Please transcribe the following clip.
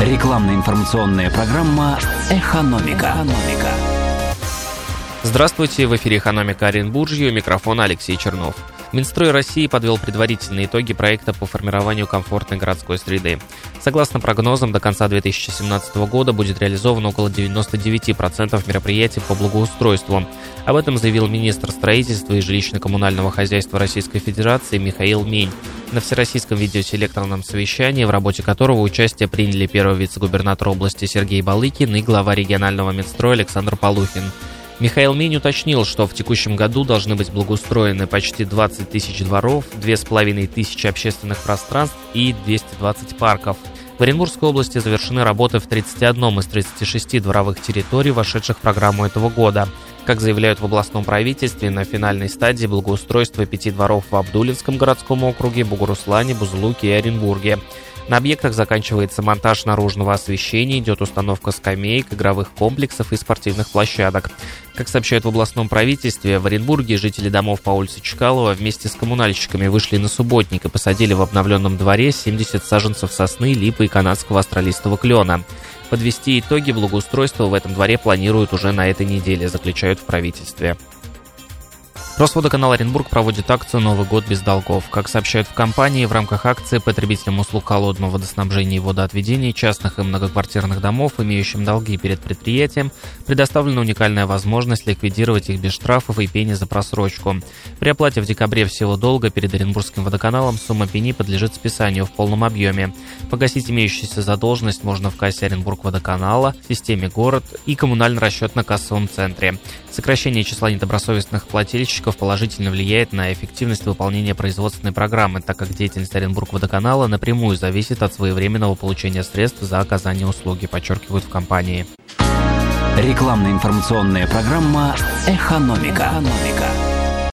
Рекламно-информационная программа «Экономика». «Экономика». Здравствуйте, в эфире «Экономика» Оренбуржье, у микрофона Алексей Чернов. Минстрой России подвел предварительные итоги проекта по формированию комфортной городской среды. Согласно прогнозам, до конца 2017 года будет реализовано около 99% мероприятий по благоустройству. Об этом заявил министр строительства и жилищно-коммунального хозяйства Российской Федерации Михаил Мень на всероссийском видеоселекторном совещании, в работе которого участие приняли первый вице-губернатор области Сергей Балыкин и глава регионального Минстроя Александр Полухин. Михаил Минь уточнил, что в текущем году должны быть благоустроены почти 20 тысяч дворов, 2,5 тысячи общественных пространств и 220 парков. В Оренбургской области завершены работы в 31 из 36 дворовых территорий, вошедших в программу этого года. Как заявляют в областном правительстве, на финальной стадии благоустройства пяти дворов в Абдулинском городском округе, Бугуруслане, Бузулуке и Оренбурге. На объектах заканчивается монтаж наружного освещения, идет установка скамеек, игровых комплексов и спортивных площадок. Как сообщают в областном правительстве, в Оренбурге жители домов по улице Чкалова вместе с коммунальщиками вышли на субботник и посадили в обновленном дворе 70 саженцев сосны, липы и канадского астролистого клена. Подвести итоги благоустройства в этом дворе планируют уже на этой неделе, заключают в правительстве. Росводоканал Оренбург проводит акцию «Новый год без долгов». Как сообщают в компании, в рамках акции потребителям услуг холодного водоснабжения и водоотведения частных и многоквартирных домов, имеющим долги перед предприятием, предоставлена уникальная возможность ликвидировать их без штрафов и пени за просрочку. При оплате в декабре всего долга перед Оренбургским водоканалом сумма пени подлежит списанию в полном объеме. Погасить имеющуюся задолженность можно в кассе Оренбург водоканала, системе город и коммунально-расчетно-кассовом центре. Сокращение числа недобросовестных плательщиков поставщиков положительно влияет на эффективность выполнения производственной программы, так как деятельность Оренбург водоканала напрямую зависит от своевременного получения средств за оказание услуги, подчеркивают в компании. Рекламно-информационная программа «Экономика». «Экономика».